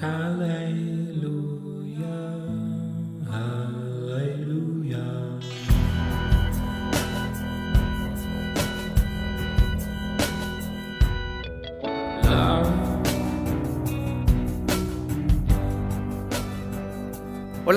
Hola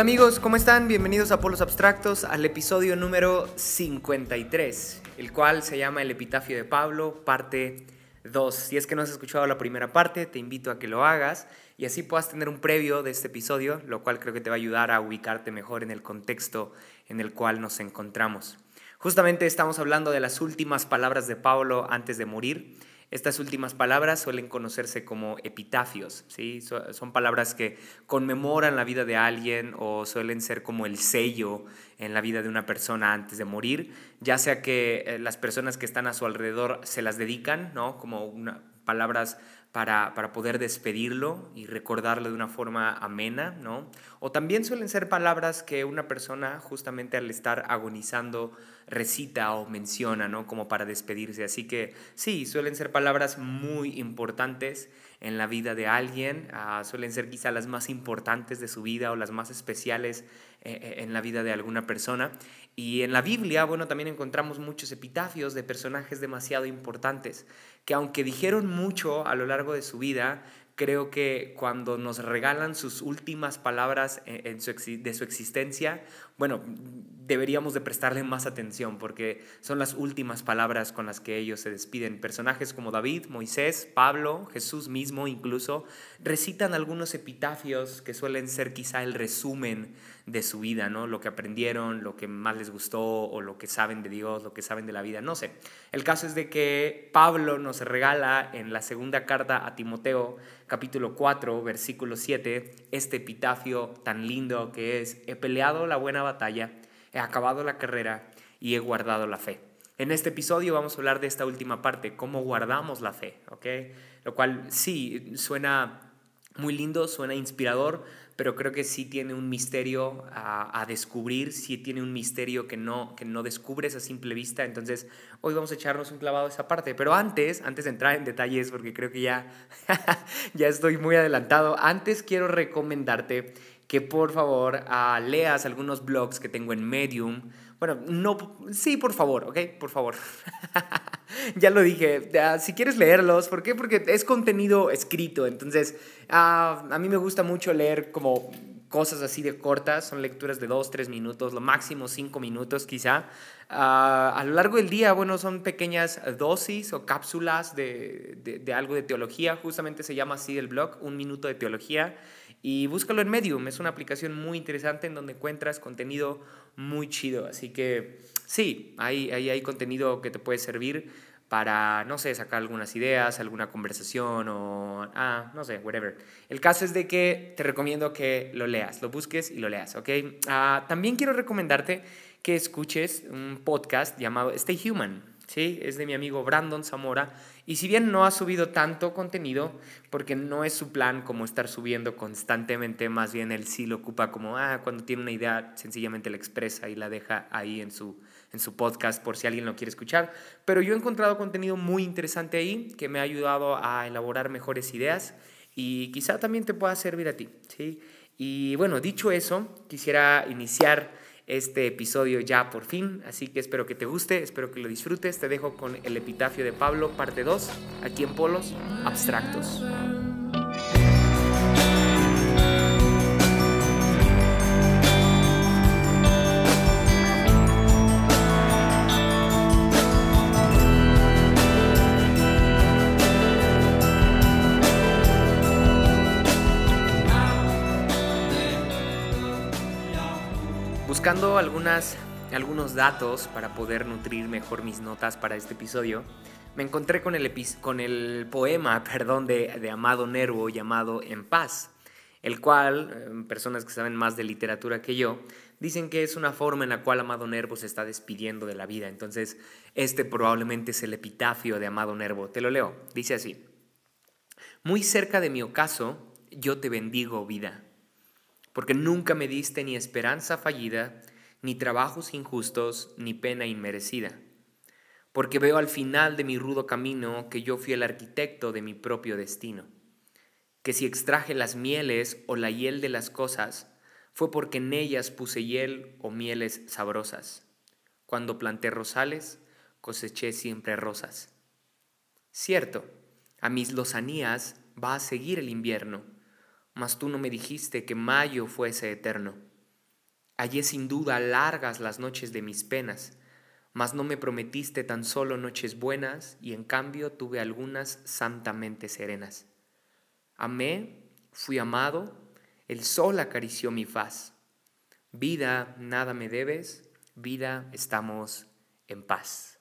amigos, ¿cómo están? Bienvenidos a Polos Abstractos al episodio número 53, el cual se llama El Epitafio de Pablo, parte 2. Si es que no has escuchado la primera parte, te invito a que lo hagas y así puedas tener un previo de este episodio, lo cual creo que te va a ayudar a ubicarte mejor en el contexto en el cual nos encontramos. Justamente estamos hablando de las últimas palabras de Pablo antes de morir estas últimas palabras suelen conocerse como epitafios, ¿sí? son palabras que conmemoran la vida de alguien o suelen ser como el sello en la vida de una persona antes de morir, ya sea que eh, las personas que están a su alrededor se las dedican, ¿no? como una, palabras para, para, poder despedirlo y recordarlo de una forma amena, ¿no? O también suelen ser palabras que una persona justamente al estar agonizando recita o menciona, ¿no? Como para despedirse. Así que sí, suelen ser palabras muy importantes en la vida de alguien, ah, suelen ser quizá las más importantes de su vida o las más especiales eh, eh, en la vida de alguna persona. Y en la Biblia, bueno, también encontramos muchos epitafios de personajes demasiado importantes, que aunque dijeron mucho a lo largo de su vida, creo que cuando nos regalan sus últimas palabras en de su existencia, bueno, deberíamos de prestarle más atención porque son las últimas palabras con las que ellos se despiden. Personajes como David, Moisés, Pablo, Jesús mismo incluso, recitan algunos epitafios que suelen ser quizá el resumen de su vida, ¿no? Lo que aprendieron, lo que más les gustó o lo que saben de Dios, lo que saben de la vida, no sé. El caso es de que Pablo nos regala en la segunda carta a Timoteo, capítulo 4, versículo 7, este epitafio tan lindo que es, he peleado la buena batalla, he acabado la carrera y he guardado la fe. En este episodio vamos a hablar de esta última parte, cómo guardamos la fe, ¿ok? Lo cual sí suena muy lindo, suena inspirador, pero creo que sí tiene un misterio a, descubrir, sí tiene un misterio que no, que no descubres a simple vista. Entonces, hoy vamos a echarnos un clavado a esa parte. Pero antes, antes de entrar en detalles, porque creo que ya, ya estoy muy adelantado, antes quiero recomendarte que por favor ah, leas algunos blogs que tengo en Medium. Bueno, no, sí, por favor, ¿ok? Por favor. ya lo dije, si quieres leerlos, ¿por qué? Porque es contenido escrito, entonces ah, a mí me gusta mucho leer como cosas así de cortas, son lecturas de dos, tres minutos, lo máximo cinco minutos quizá. Ah, a lo largo del día, bueno, son pequeñas dosis o cápsulas de, de, algo de teología, justamente se llama así el blog, un minuto de teología, y búscalo en Medium, es una aplicación muy interesante en donde encuentras contenido muy chido, así que sí, ahí, ahí hay contenido que te puede servir para, no sé, sacar algunas ideas, alguna conversación o, ah, no sé, whatever. El caso es de que te recomiendo que lo leas, lo busques y lo leas, ¿ok? Ah, también quiero recomendarte que escuches un podcast llamado Stay Human, ¿sí? Es de mi amigo Brandon Zamora. Y si bien no ha subido tanto contenido, porque no es su plan como estar subiendo constantemente, más bien él sí lo ocupa como, ah, cuando tiene una idea, sencillamente la expresa y la deja ahí en su, en su podcast por si alguien lo quiere escuchar. Pero yo he encontrado contenido muy interesante ahí que me ha ayudado a elaborar mejores ideas y quizá también te pueda servir a ti, ¿sí? Y bueno, dicho eso, quisiera iniciar este episodio ya por fin, así que espero que te guste, espero que lo disfrutes, te dejo con el epitafio de Pablo, parte 2, aquí en Polos Abstractos. Buscando algunas, algunos datos para poder nutrir mejor mis notas para este episodio, me encontré con el, con el poema perdón, de, de Amado Nervo llamado En paz, el cual, eh, personas que saben más de literatura que yo, dicen que es una forma en la cual Amado Nervo se está despidiendo de la vida. Entonces, este probablemente es el epitafio de Amado Nervo. Te lo leo. Dice así. Muy cerca de mi ocaso, yo te bendigo vida porque nunca me diste ni esperanza fallida, ni trabajos injustos, ni pena inmerecida. Porque veo al final de mi rudo camino que yo fui el arquitecto de mi propio destino. que si extraje las mieles o la hiel de las cosas, fue porque en ellas puse hiel o mieles sabrosas. Cuando planté rosales, coseché siempre rosas. Cierto, a mis lozanías va a seguir el invierno, mas tú no me dijiste que mayo fuese eterno. Hallé sin duda largas las noches de mis penas, mas no me prometiste tan solo noches buenas, y en cambio tuve algunas santamente serenas. Amé, fui amado, el sol acarició mi faz. Vida, nada me debes, vida, estamos en paz.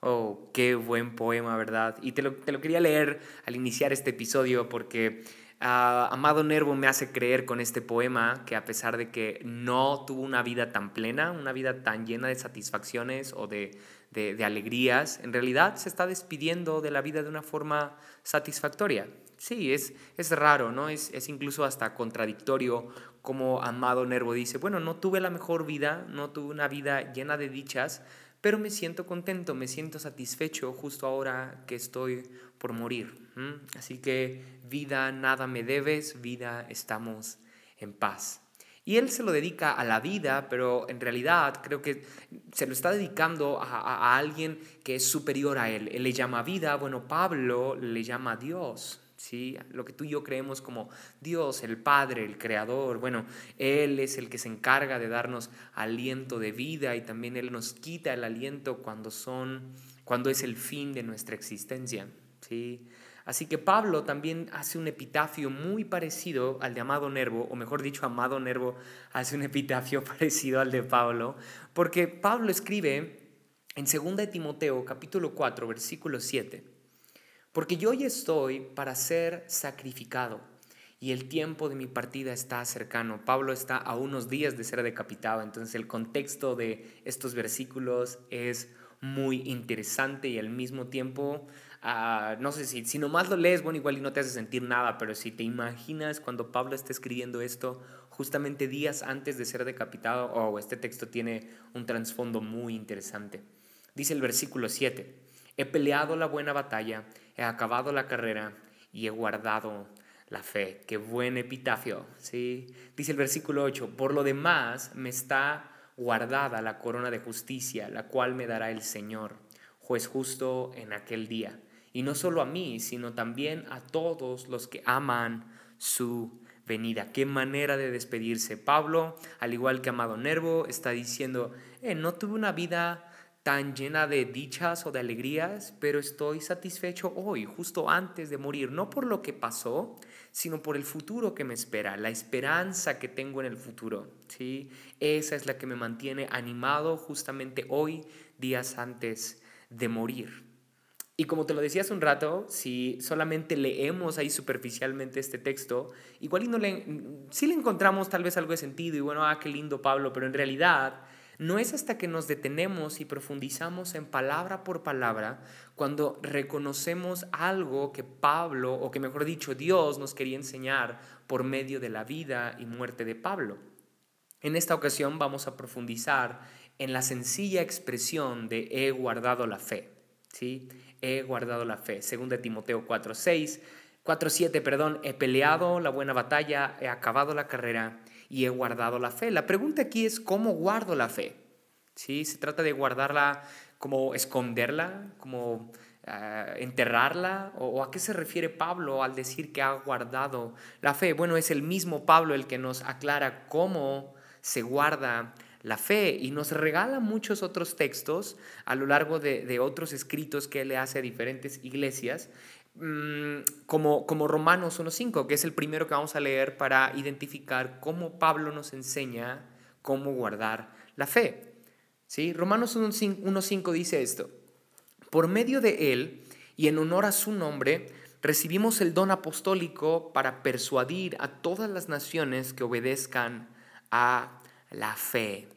Oh, qué buen poema, ¿verdad? Y te lo, te lo quería leer al iniciar este episodio porque Amado Nervo me hace creer con este poema que a pesar de que no tuvo una vida tan plena, una vida tan llena de satisfacciones o de, de, de alegrías, en realidad se está despidiendo de la vida de una forma satisfactoria. Sí, es, es raro, ¿no? Es, es incluso hasta contradictorio como Amado Nervo dice, bueno, no tuve la mejor vida, no tuve una vida llena de dichas, pero me siento contento, me siento satisfecho justo ahora que estoy por morir. Así que vida, nada me debes, vida, estamos en paz. Y él se lo dedica a la vida, pero en realidad creo que se lo está dedicando a, a alguien que es superior a él. Él le llama vida, bueno, Pablo le llama Dios. ¿Sí? Lo que tú y yo creemos como Dios, el Padre, el Creador. Bueno, Él es el que se encarga de darnos aliento de vida y también Él nos quita el aliento cuando son, cuando es el fin de nuestra existencia, ¿sí? Así que Pablo también hace un epitafio muy parecido al de Amado Nervo, o mejor dicho, Amado Nervo hace un epitafio parecido al de Pablo, porque Pablo escribe en 2 Timoteo capítulo 4, versículo 7, porque yo hoy estoy para ser sacrificado y el tiempo de mi partida está cercano. Pablo está a unos días de ser decapitado, entonces el contexto de estos versículos es muy interesante y al mismo tiempo, ah, no sé si, si nomás lo lees, bueno, igual y no te hace sentir nada, pero si te imaginas cuando Pablo está escribiendo esto, justamente días antes de ser decapitado, oh, este texto tiene un trasfondo muy interesante. Dice el versículo 7, he peleado la buena batalla, he acabado la carrera y he guardado la fe. Qué buen epitafio, ¿sí? Dice el versículo 8, por lo demás me está guardada la corona de justicia, la cual me dará el Señor, juez justo en aquel día. Y no solo a mí, sino también a todos los que aman su venida. Qué manera de despedirse. Pablo, al igual que Amado Nervo, está diciendo, eh, no tuve una vida tan llena de dichas o de alegrías, pero estoy satisfecho hoy, justo antes de morir, no por lo que pasó, sino por el futuro que me espera, la esperanza que tengo en el futuro. ¿sí? Esa es la que me mantiene animado justamente hoy, días antes de morir. Y como te lo decía hace un rato, si solamente leemos ahí superficialmente este texto, igual y no le, sí le encontramos tal vez algo de sentido y bueno, ah, qué lindo Pablo, pero en realidad no es hasta que nos detenemos y profundizamos en palabra por palabra cuando reconocemos algo que Pablo, o que mejor dicho Dios nos quería enseñar por medio de la vida y muerte de Pablo. En esta ocasión vamos a profundizar en la sencilla expresión de he guardado la fe. ¿sí? He guardado la fe. Según de Timoteo 4.6, 4.7, perdón, he peleado la buena batalla, he acabado la carrera y he guardado la fe. La pregunta aquí es cómo guardo la fe. ¿Sí? Se trata de guardarla como esconderla, como ah, enterrarla, o, a qué se refiere Pablo al decir que ha guardado la fe. Bueno, es el mismo Pablo el que nos aclara cómo se guarda la fe y nos regala muchos otros textos a lo largo de, de otros escritos que él le hace a diferentes iglesias como, como Romanos 1.5, que es el primero que vamos a leer para identificar cómo Pablo nos enseña cómo guardar la fe. ¿Sí? Romanos 1.5 dice esto, por medio de él y en honor a su nombre, recibimos el don apostólico para persuadir a todas las naciones que obedezcan a la fe.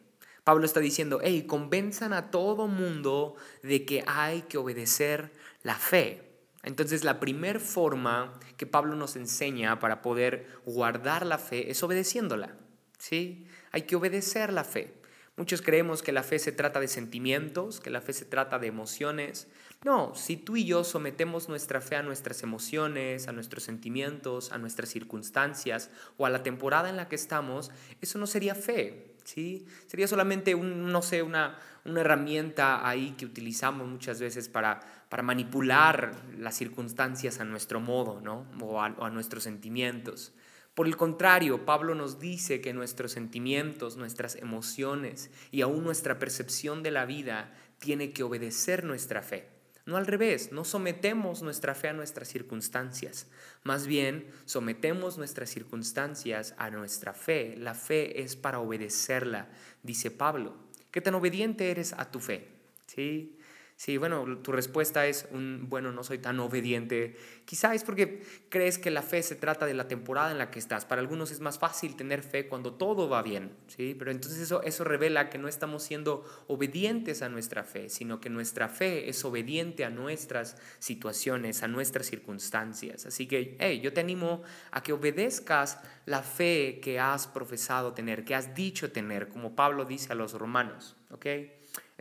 Pablo está diciendo, hey, convenzan a todo mundo de que hay que obedecer la fe. Entonces la primera forma que Pablo nos enseña para poder guardar la fe es obedeciéndola. ¿sí? Hay que obedecer la fe. Muchos creemos que la fe se trata de sentimientos, que la fe se trata de emociones. No, si tú y yo sometemos nuestra fe a nuestras emociones, a nuestros sentimientos, a nuestras circunstancias o a la temporada en la que estamos, eso no sería fe, ¿sí? Sería solamente un, no sé, una, una herramienta ahí que utilizamos muchas veces para, para manipular las circunstancias a nuestro modo, ¿no? O a, nuestros sentimientos. Por el contrario, Pablo nos dice que nuestros sentimientos, nuestras emociones y aún nuestra percepción de la vida tiene que obedecer nuestra fe. No al revés, no sometemos nuestra fe a nuestras circunstancias, más bien sometemos nuestras circunstancias a nuestra fe. La fe es para obedecerla, dice Pablo. ¿Qué tan obediente eres a tu fe? ¿Sí? Sí, bueno, tu respuesta es un, bueno, no soy tan obediente. Quizá es porque crees que la fe se trata de la temporada en la que estás. Para algunos es más fácil tener fe cuando todo va bien, ¿sí? Pero entonces eso, eso revela que no estamos siendo obedientes a nuestra fe, sino que nuestra fe es obediente a nuestras situaciones, a nuestras circunstancias. Así que, hey, yo te animo a que obedezcas la fe que has profesado tener, que has dicho tener, como Pablo dice a los romanos, ¿ok?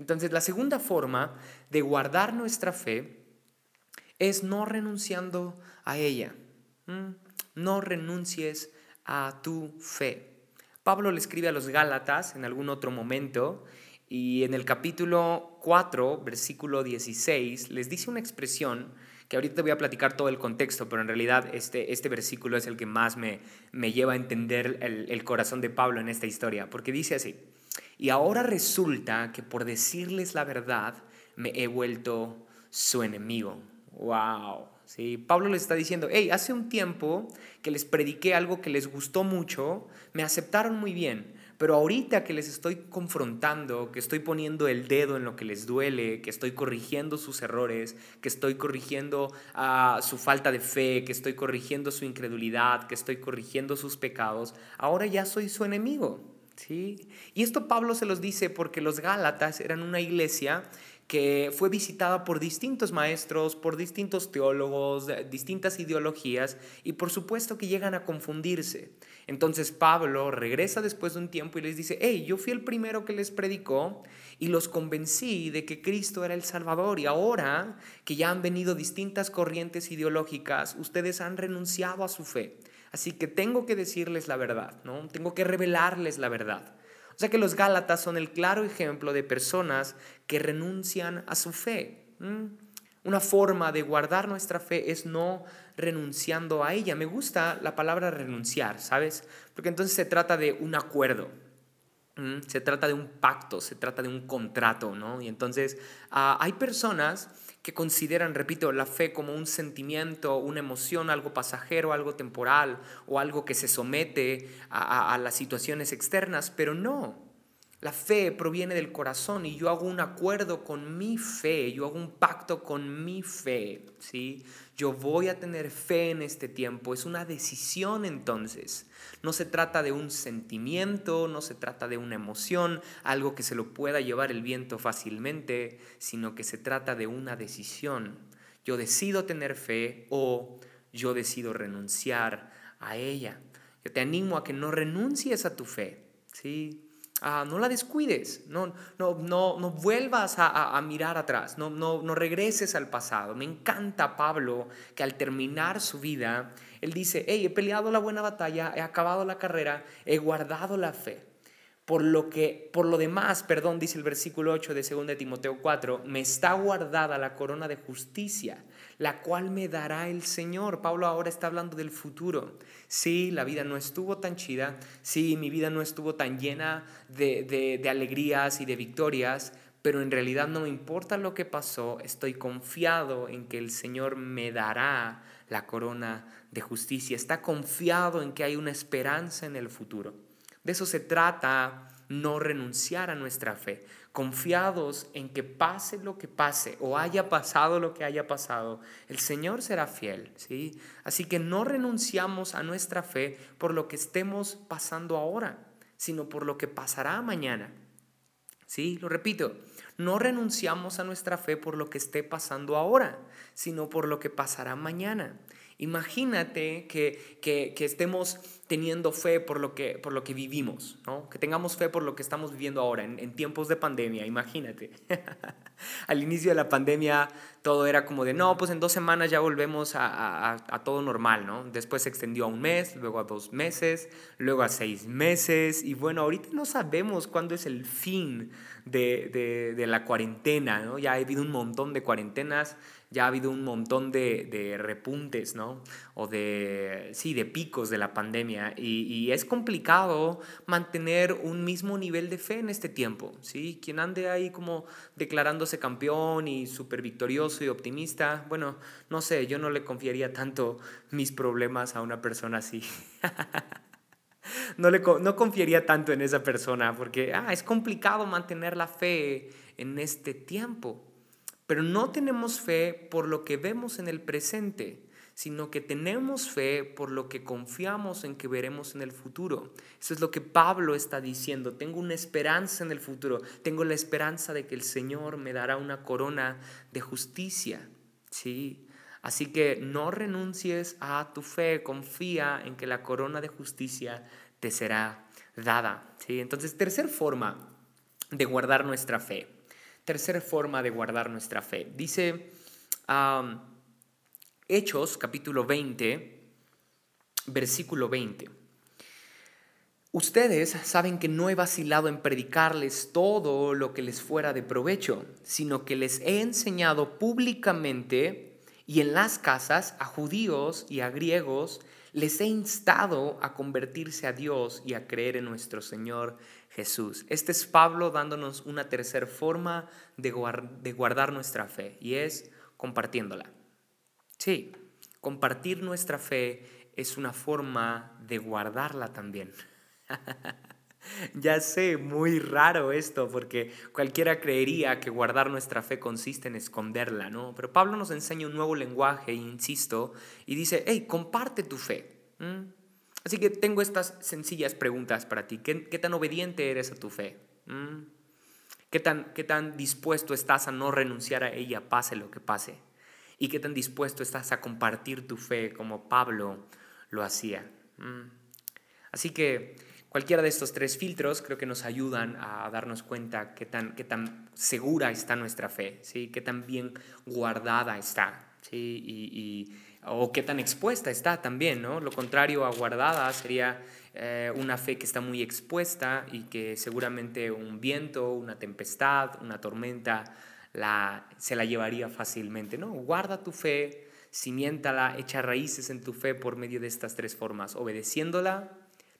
Entonces, la segunda forma de guardar nuestra fe es no renunciando a ella. No renuncies a tu fe. Pablo le escribe a los Gálatas en algún otro momento y en el capítulo 4, versículo 16, les dice una expresión que ahorita te voy a platicar todo el contexto, pero en realidad este, este versículo es el que más me, me lleva a entender el, el corazón de Pablo en esta historia, porque dice así, y ahora resulta que por decirles la verdad me he vuelto su enemigo. ¡Wow! ¿Sí? Pablo les está diciendo, hey, hace un tiempo que les prediqué algo que les gustó mucho, me aceptaron muy bien, pero ahorita que les estoy confrontando, que estoy poniendo el dedo en lo que les duele, que estoy corrigiendo sus errores, que estoy corrigiendo uh, su falta de fe, que estoy corrigiendo su incredulidad, que estoy corrigiendo sus pecados, ahora ya soy su enemigo. ¿Sí? Y esto Pablo se los dice porque los Gálatas eran una iglesia que fue visitada por distintos maestros, por distintos teólogos, distintas ideologías, y por supuesto que llegan a confundirse. Entonces Pablo regresa después de un tiempo y les dice, hey, yo fui el primero que les predicó y los convencí de que Cristo era el Salvador, y ahora que ya han venido distintas corrientes ideológicas, ustedes han renunciado a su fe. Así que tengo que decirles la verdad, ¿no? Tengo que revelarles la verdad. O sea que los Gálatas son el claro ejemplo de personas que renuncian a su fe. Una forma de guardar nuestra fe es no renunciando a ella. Me gusta la palabra renunciar, ¿sabes? Porque entonces se trata de un acuerdo. Se trata de un pacto, se trata de un contrato, ¿no? Y entonces ah, hay personas que consideran, repito, la fe como un sentimiento, una emoción, algo pasajero, algo temporal o algo que se somete a, las situaciones externas, pero no. La fe proviene del corazón y yo hago un acuerdo con mi fe, yo hago un pacto con mi fe, ¿sí? Yo voy a tener fe en este tiempo, es una decisión entonces. No se trata de un sentimiento, no se trata de una emoción, algo que se lo pueda llevar el viento fácilmente, sino que se trata de una decisión. Yo decido tener fe o yo decido renunciar a ella. Yo te animo a que no renuncies a tu fe, ¿sí? Ah, no la descuides, no, no, no, no vuelvas a, mirar atrás, no, no, no regreses al pasado. Me encanta Pablo que al terminar su vida, él dice, hey, he peleado la buena batalla, he acabado la carrera, he guardado la fe. Por lo que, por lo demás, perdón, dice el versículo 8 de 2 de Timoteo 4, me está guardada la corona de justicia, la cual me dará el Señor. Pablo ahora está hablando del futuro. Sí, la vida no estuvo tan chida, sí, mi vida no estuvo tan llena de, de, alegrías y de victorias, pero en realidad no me importa lo que pasó, estoy confiado en que el Señor me dará la corona de justicia, está confiado en que hay una esperanza en el futuro. De eso se trata no renunciar a nuestra fe, confiados en que pase lo que pase o haya pasado lo que haya pasado, el Señor será fiel, ¿sí? Así que no renunciamos a nuestra fe por lo que estemos pasando ahora, sino por lo que pasará mañana. Sí, lo repito, no renunciamos a nuestra fe por lo que esté pasando ahora, sino por lo que pasará mañana. Imagínate que, que, que, estemos teniendo fe por lo que, por lo que vivimos, ¿no? que tengamos fe por lo que estamos viviendo ahora, en, en tiempos de pandemia, imagínate. Al inicio de la pandemia todo era como de, no, pues en dos semanas ya volvemos a, a, a, todo normal, ¿no? Después se extendió a un mes, luego a dos meses, luego a seis meses, y bueno, ahorita no sabemos cuándo es el fin de, de, de la cuarentena, ¿no? Ya ha habido un montón de cuarentenas ya ha habido un montón de, repuntes, ¿no? O de, sí, de picos de la pandemia. Y, es complicado mantener un mismo nivel de fe en este tiempo, ¿sí? Quien ande ahí como declarándose campeón y súper victorioso y optimista, bueno, no sé, yo no le confiaría tanto mis problemas a una persona así. no, le, no confiaría tanto en esa persona porque ah, es complicado mantener la fe en este tiempo. Pero no tenemos fe por lo que vemos en el presente, sino que tenemos fe por lo que confiamos en que veremos en el futuro. Eso es lo que Pablo está diciendo. Tengo una esperanza en el futuro. Tengo la esperanza de que el Señor me dará una corona de justicia. Sí. Así que no renuncies a tu fe, confía en que la corona de justicia te será dada. ¿sí? Entonces, tercera forma de guardar nuestra fe tercera forma de guardar nuestra fe. Dice Hechos capítulo 20, versículo 20. Ustedes saben que no he vacilado en predicarles todo lo que les fuera de provecho, sino que les he enseñado públicamente y en las casas a judíos y a griegos, les he instado a convertirse a Dios y a creer en nuestro Señor Jesús. Este es Pablo dándonos una tercera forma de, de guardar nuestra fe y es compartiéndola. Sí, compartir nuestra fe es una forma de guardarla también. ya sé, muy raro esto, porque cualquiera creería que guardar nuestra fe consiste en esconderla, ¿no? Pero Pablo nos enseña un nuevo lenguaje, insisto, y dice, hey, comparte tu fe. Así que tengo estas sencillas preguntas para ti. ¿Qué, tan obediente eres a tu fe? ¿Mm? ¿Qué, tan, ¿Qué tan dispuesto estás a no renunciar a ella, pase lo que pase? ¿Y qué tan dispuesto estás a compartir tu fe como Pablo lo hacía? ¿Mm? Así que cualquiera de estos tres filtros creo que nos ayudan a darnos cuenta qué tan, qué tan segura está nuestra fe, ¿sí? qué tan bien guardada está. ¿sí? y o qué tan expuesta está también, ¿no? Lo contrario a guardada sería eh, una fe que está muy expuesta y que seguramente un viento, una tempestad, una tormenta la, se la llevaría fácilmente, ¿no? Guarda tu fe, cimiéntala, echa raíces en tu fe por medio de estas tres formas, obedeciéndola,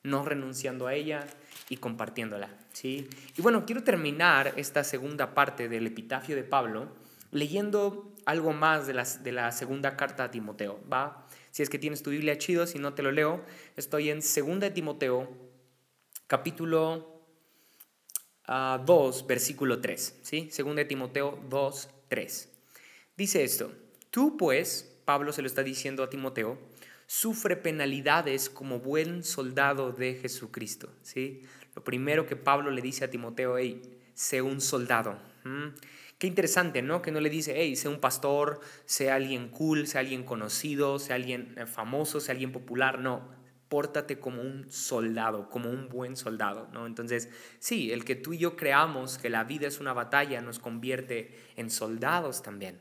no renunciando a ella y compartiéndola, ¿sí? Y bueno, quiero terminar esta segunda parte del epitafio de Pablo leyendo algo más de la, de la segunda carta a Timoteo, ¿va? Si es que tienes tu Biblia chido, si no te lo leo, estoy en segunda de Timoteo, capítulo 2, ah, versículo 3, ¿sí? Segunda de Timoteo 2, 3. Dice esto, tú pues, Pablo se lo está diciendo a Timoteo, sufre penalidades como buen soldado de Jesucristo, ¿sí? Lo primero que Pablo le dice a Timoteo, hey, sé un soldado. Qué interesante, ¿no? Que no le dice, hey, sea un pastor, sea alguien cool, sea alguien conocido, sea alguien eh, famoso, sea alguien popular. No, pórtate como un soldado, como un buen soldado, ¿no? Entonces, sí, el que tú y yo creamos que la vida es una batalla nos convierte en soldados también.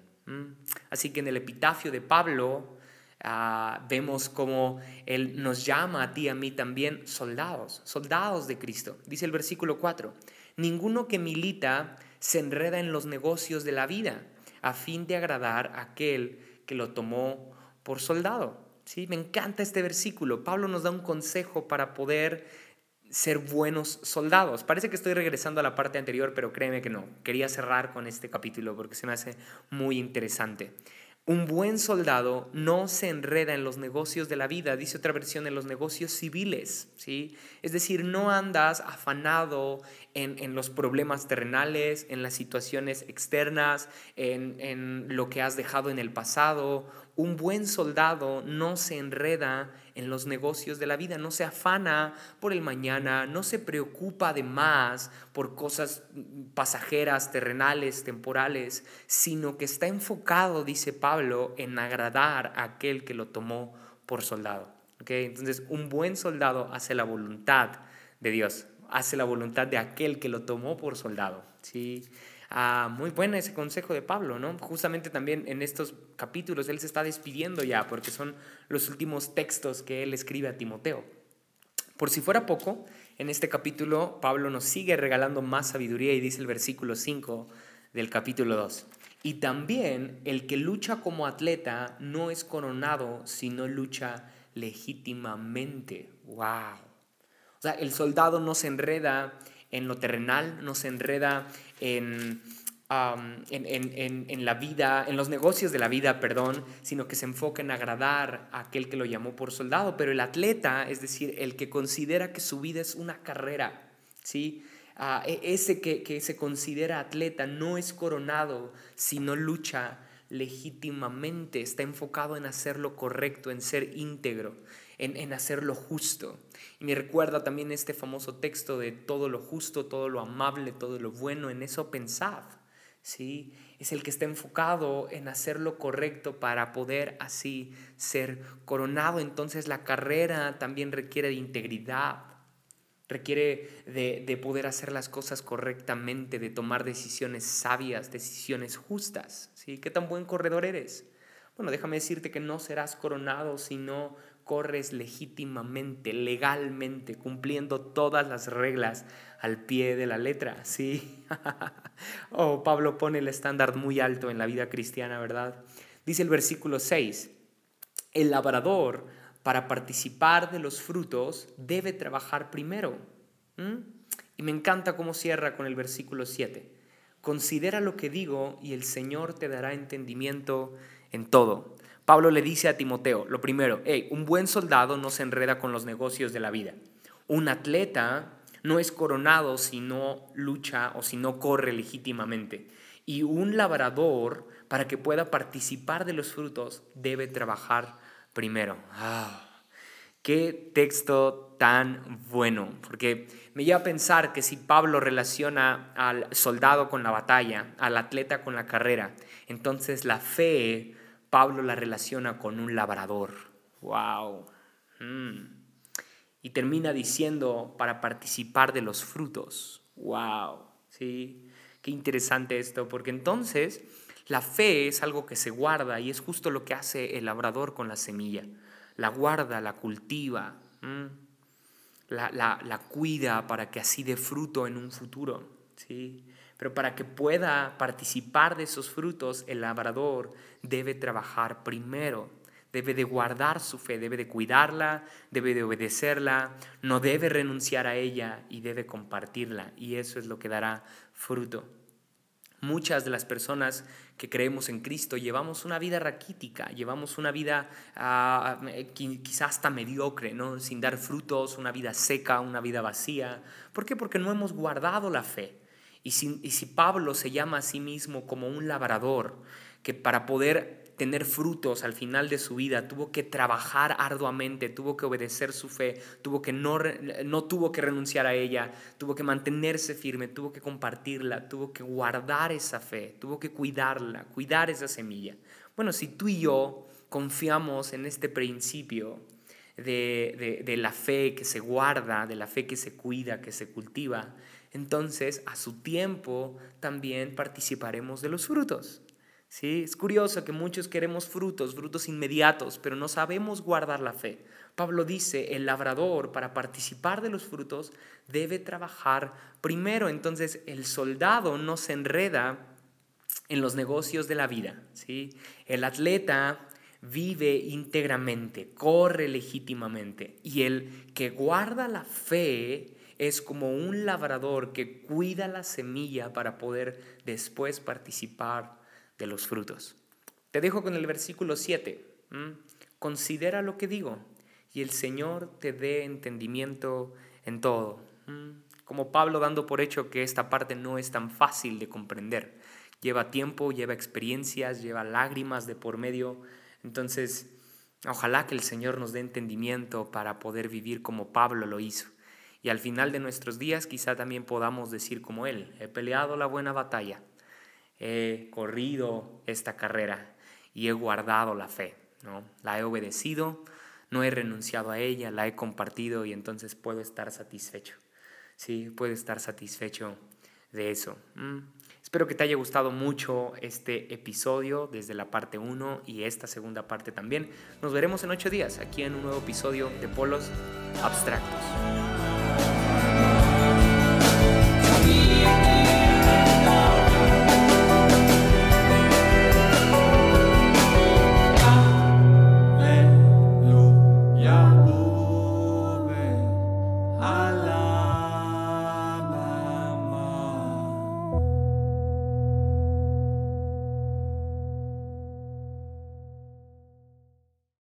Así que en el epitafio de Pablo ah, vemos como él nos llama a ti y a mí también soldados, soldados de Cristo. Dice el versículo 4, ninguno que milita se enreda en los negocios de la vida a fin de agradar a aquel que lo tomó por soldado. ¿Sí? Me encanta este versículo. Pablo nos da un consejo para poder ser buenos soldados. Parece que estoy regresando a la parte anterior, pero créeme que no. Quería cerrar con este capítulo porque se me hace muy interesante. Un buen soldado no se enreda en los negocios de la vida, dice otra versión, en los negocios civiles, ¿sí? Es decir, no andas afanado en, los problemas terrenales, en las situaciones externas, en, en lo que has dejado en el pasado un buen soldado no se enreda en los negocios de la vida, no se afana por el mañana, no se preocupa de más por cosas pasajeras, terrenales, temporales, sino que está enfocado, dice Pablo, en agradar a aquel que lo tomó por soldado. Entonces, un buen soldado hace la voluntad de Dios, hace la voluntad de aquel que lo tomó por soldado. ¿sí? Ah, muy buena ese consejo de Pablo, ¿no? Justamente también en estos capítulos él se está despidiendo ya, porque son los últimos textos que él escribe a Timoteo. Por si fuera poco, en este capítulo Pablo nos sigue regalando más sabiduría y dice el versículo 5 del capítulo 2. Y también el que lucha como atleta no es coronado, sino lucha legítimamente. ¡Wow! O sea, el soldado no se enreda en lo terrenal, no se enreda en, en, la vida, en los negocios de la vida, perdón, sino que se enfoca en agradar a aquel que lo llamó por soldado. Pero el atleta, es decir, el que considera que su vida es una carrera, ¿sí? Ah, e, ese que, que se considera atleta no es coronado, sino lucha legítimamente, está enfocado en hacer lo correcto, en ser íntegro, en, en hacer lo justo. Y me recuerda también este famoso texto de todo lo justo, todo lo amable, todo lo bueno, en eso pensad. ¿sí? Es el que está enfocado en hacer lo correcto para poder así ser coronado. Entonces la carrera también requiere de integridad, requiere de, de, poder hacer las cosas correctamente, de tomar decisiones sabias, decisiones justas. ¿sí? ¿Qué tan buen corredor eres? Bueno, déjame decirte que no serás coronado si no corres legítimamente, legalmente, cumpliendo todas las reglas al pie de la letra. Sí. oh, Pablo pone el estándar muy alto en la vida cristiana, ¿verdad? Dice el versículo 6, el labrador para participar de los frutos debe trabajar primero. Y me encanta cómo cierra con el versículo 7. Considera lo que digo y el Señor te dará entendimiento en todo. Pablo le dice a Timoteo, lo primero, un buen soldado no se enreda con los negocios de la vida. Un atleta no es coronado si no lucha o si no corre legítimamente. Y un labrador, para que pueda participar de los frutos, debe trabajar primero. Ah, qué texto tan bueno, porque me lleva a pensar que si Pablo relaciona al soldado con la batalla, al atleta con la carrera, entonces la fe Pablo la relaciona con un labrador. ¡Wow! Mm. Y termina diciendo para participar de los frutos. ¡Wow! ¿Sí? Qué interesante esto, porque entonces la fe es algo que se guarda y es justo lo que hace el labrador con la semilla. La guarda, la cultiva, la, la, cuida para que así dé fruto en un futuro. ¿sí? Pero para que pueda participar de esos frutos, el labrador debe trabajar primero, debe de guardar su fe, debe de cuidarla, debe de obedecerla, no debe renunciar a ella y debe compartirla. Y eso es lo que dará fruto. Muchas de las personas que creemos en Cristo llevamos una vida raquítica, llevamos una vida ah, quizás hasta mediocre, ¿no? sin dar frutos, una vida seca, una vida vacía. ¿Por qué? Porque no hemos guardado la fe. Y si, y si Pablo se llama a sí mismo como un labrador, que para poder tener frutos al final de su vida, tuvo que trabajar arduamente, tuvo que obedecer su fe, tuvo que no, no tuvo que renunciar a ella, tuvo que mantenerse firme, tuvo que compartirla, tuvo que guardar esa fe, tuvo que cuidarla, cuidar esa semilla. Bueno, si tú y yo confiamos en este principio de, de, de la fe que se guarda, de la fe que se cuida, que se cultiva, entonces a su tiempo también participaremos de los frutos. ¿Sí? Es curioso que muchos queremos frutos, frutos inmediatos, pero no sabemos guardar la fe. Pablo dice, el labrador para participar de los frutos debe trabajar primero. Entonces el soldado no se enreda en los negocios de la vida. ¿sí? El atleta vive íntegramente, corre legítimamente. Y el que guarda la fe es como un labrador que cuida la semilla para poder después participar de los frutos. Te dejo con el versículo 7. Considera lo que digo y el Señor te dé entendimiento en todo. Como Pablo dando por hecho que esta parte no es tan fácil de comprender. Lleva tiempo, lleva experiencias, lleva lágrimas de por medio, Entonces, ojalá que el Señor nos dé entendimiento para poder vivir como Pablo lo hizo. Y al final de nuestros días quizá también podamos decir como Él, he peleado la buena batalla, he corrido esta carrera y he guardado la fe, ¿no? La he obedecido, no he renunciado a ella, la he compartido y entonces puedo estar satisfecho. Sí, puedo estar satisfecho de eso. Mm. Espero que te haya gustado mucho este episodio desde la parte 1 y esta segunda parte también. Nos veremos en ocho días aquí en un nuevo episodio de Polos Abstractos.